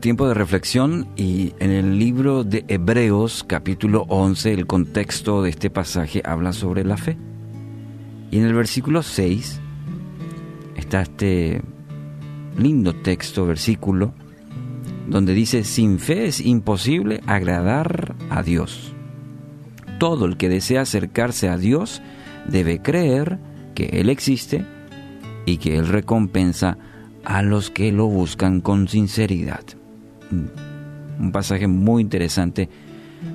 tiempo de reflexión y en el libro de Hebreos capítulo 11 el contexto de este pasaje habla sobre la fe. Y en el versículo 6 está este lindo texto, versículo, donde dice, sin fe es imposible agradar a Dios. Todo el que desea acercarse a Dios debe creer que Él existe y que Él recompensa a los que lo buscan con sinceridad. Un pasaje muy interesante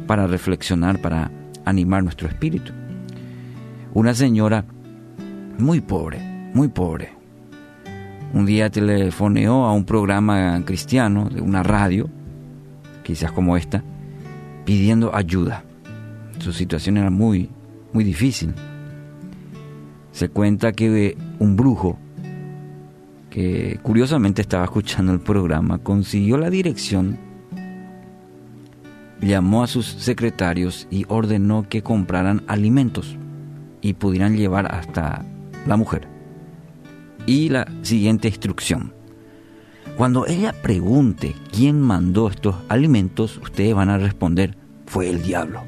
para reflexionar, para animar nuestro espíritu. Una señora muy pobre, muy pobre. Un día telefoneó a un programa cristiano de una radio, quizás como esta, pidiendo ayuda. Su situación era muy, muy difícil. Se cuenta que un brujo curiosamente estaba escuchando el programa, consiguió la dirección, llamó a sus secretarios y ordenó que compraran alimentos y pudieran llevar hasta la mujer. Y la siguiente instrucción. Cuando ella pregunte quién mandó estos alimentos, ustedes van a responder, fue el diablo.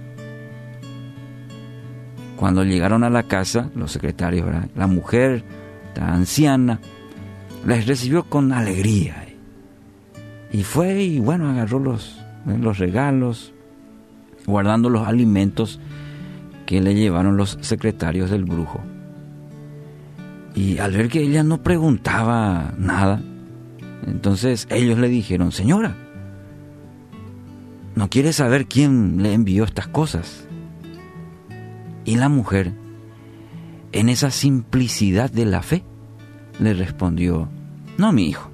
Cuando llegaron a la casa, los secretarios, la mujer, la anciana, les recibió con alegría. Y fue y bueno, agarró los, los regalos, guardando los alimentos que le llevaron los secretarios del brujo. Y al ver que ella no preguntaba nada, entonces ellos le dijeron, señora, ¿no quiere saber quién le envió estas cosas? Y la mujer, en esa simplicidad de la fe, le respondió, no, mi hijo,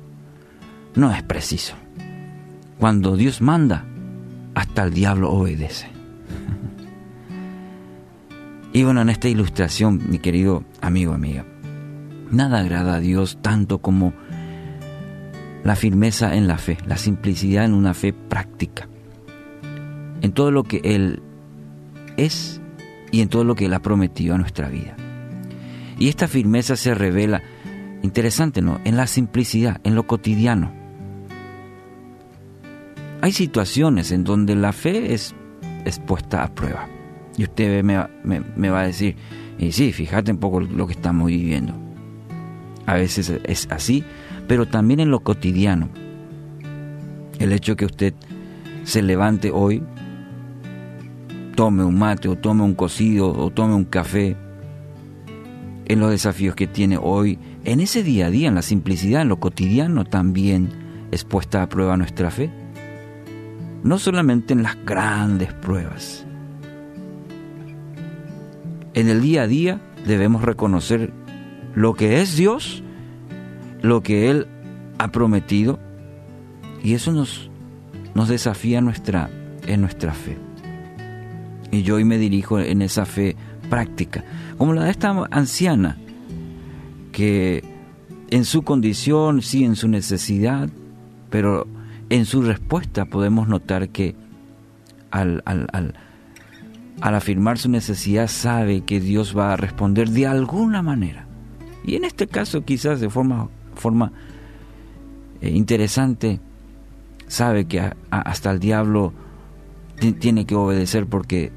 no es preciso. Cuando Dios manda, hasta el diablo obedece. y bueno, en esta ilustración, mi querido amigo, amiga, nada agrada a Dios tanto como la firmeza en la fe, la simplicidad en una fe práctica, en todo lo que Él es y en todo lo que Él ha prometido a nuestra vida. Y esta firmeza se revela Interesante, ¿no? En la simplicidad, en lo cotidiano. Hay situaciones en donde la fe es, puesta a prueba. Y usted me, me, va a decir, y sí, fíjate un poco lo que estamos viviendo. A veces es así, pero también en lo cotidiano. El hecho que usted se levante hoy, tome un mate o tome un cocido o tome un café, en los desafíos que tiene hoy, en ese día a día, en la simplicidad, en lo cotidiano también es puesta a prueba nuestra fe. No solamente en las grandes pruebas. En el día a día debemos reconocer lo que es Dios, lo que Él ha prometido, y eso nos, nos desafía nuestra, en nuestra fe. Y yo hoy me dirijo en esa fe práctica, como la de esta anciana, que en su condición, sí, en su necesidad, pero en su respuesta podemos notar que al, al, al, afirmar su necesidad sabe que Dios va a responder de alguna manera. Y en este caso quizás de forma, forma eh, interesante, sabe que hasta el diablo tiene que obedecer porque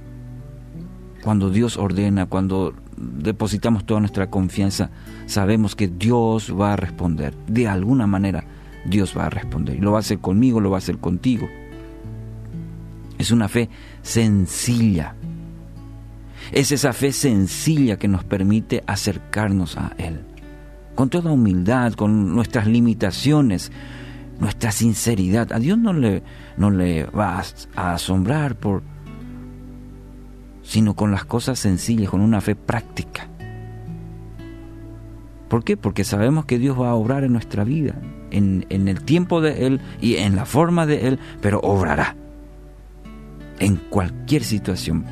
cuando Dios ordena, cuando depositamos toda nuestra confianza, sabemos que Dios va a responder. De alguna manera Dios va a responder. Y lo va a hacer conmigo, lo va a hacer contigo. Es una fe sencilla. Es esa fe sencilla que nos permite acercarnos a Él. Con toda humildad, con nuestras limitaciones, nuestra sinceridad. A Dios no le, no le va a asombrar por sino con las cosas sencillas, con una fe práctica. ¿Por qué? Porque sabemos que Dios va a obrar en nuestra vida, en, el tiempo de Él y en la forma de Él, pero obrará en cualquier situación.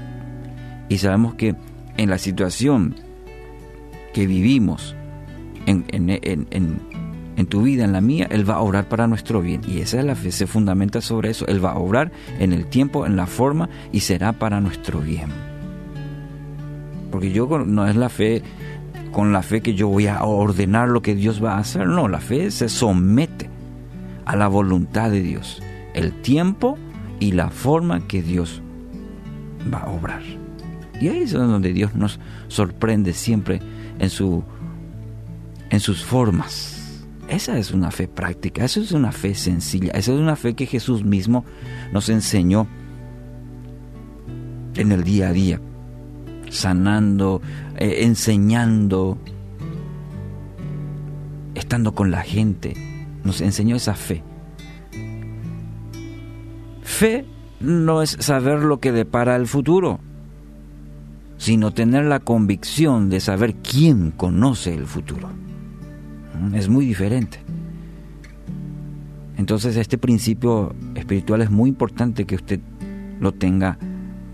Y sabemos que en la situación que vivimos, en, en, tu vida, en la mía, Él va a obrar para nuestro bien. Y esa es la fe, se fundamenta sobre eso. Él va a obrar en el tiempo, en la forma y será para nuestro bien. Porque yo no es la fe con la fe que yo voy a ordenar lo que Dios va a hacer. No, la fe se somete a la voluntad de Dios, el tiempo y la forma que Dios va a obrar. Y ahí es donde Dios nos sorprende siempre en, su, en sus formas. Esa es una fe práctica, esa es una fe sencilla, esa es una fe que Jesús mismo nos enseñó en el día a día, sanando, eh, enseñando, estando con la gente. Nos enseñó esa fe. Fe no es saber lo que depara el futuro, sino tener la convicción de saber quién conoce el futuro. Es muy diferente. Entonces este principio espiritual es muy importante que usted lo tenga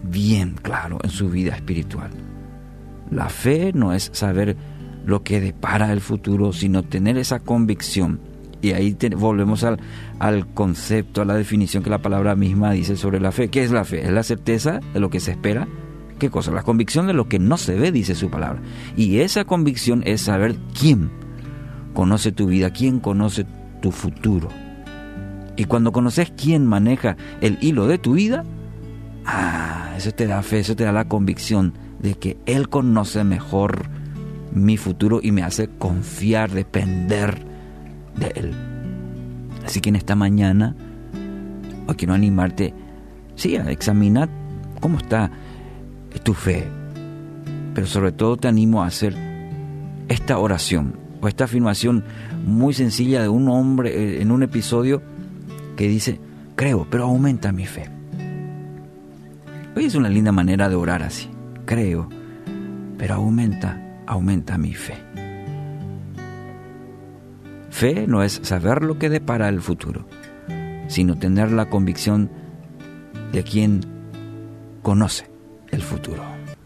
bien claro en su vida espiritual. La fe no es saber lo que depara el futuro, sino tener esa convicción. Y ahí volvemos al, al concepto, a la definición que la palabra misma dice sobre la fe. ¿Qué es la fe? Es la certeza de lo que se espera. ¿Qué cosa? La convicción de lo que no se ve, dice su palabra. Y esa convicción es saber quién conoce tu vida, quién conoce tu futuro. Y cuando conoces quién maneja el hilo de tu vida, ah, eso te da fe, eso te da la convicción de que Él conoce mejor mi futuro y me hace confiar, depender de Él. Así que en esta mañana, hoy quiero animarte, sí, a examinar cómo está tu fe, pero sobre todo te animo a hacer esta oración o esta afirmación muy sencilla de un hombre eh, en un episodio que dice, creo, pero aumenta mi fe. Hoy es una linda manera de orar así, creo, pero aumenta aumenta mi fe. Fe no es saber lo que depara el futuro, sino tener la convicción de quien conoce el futuro.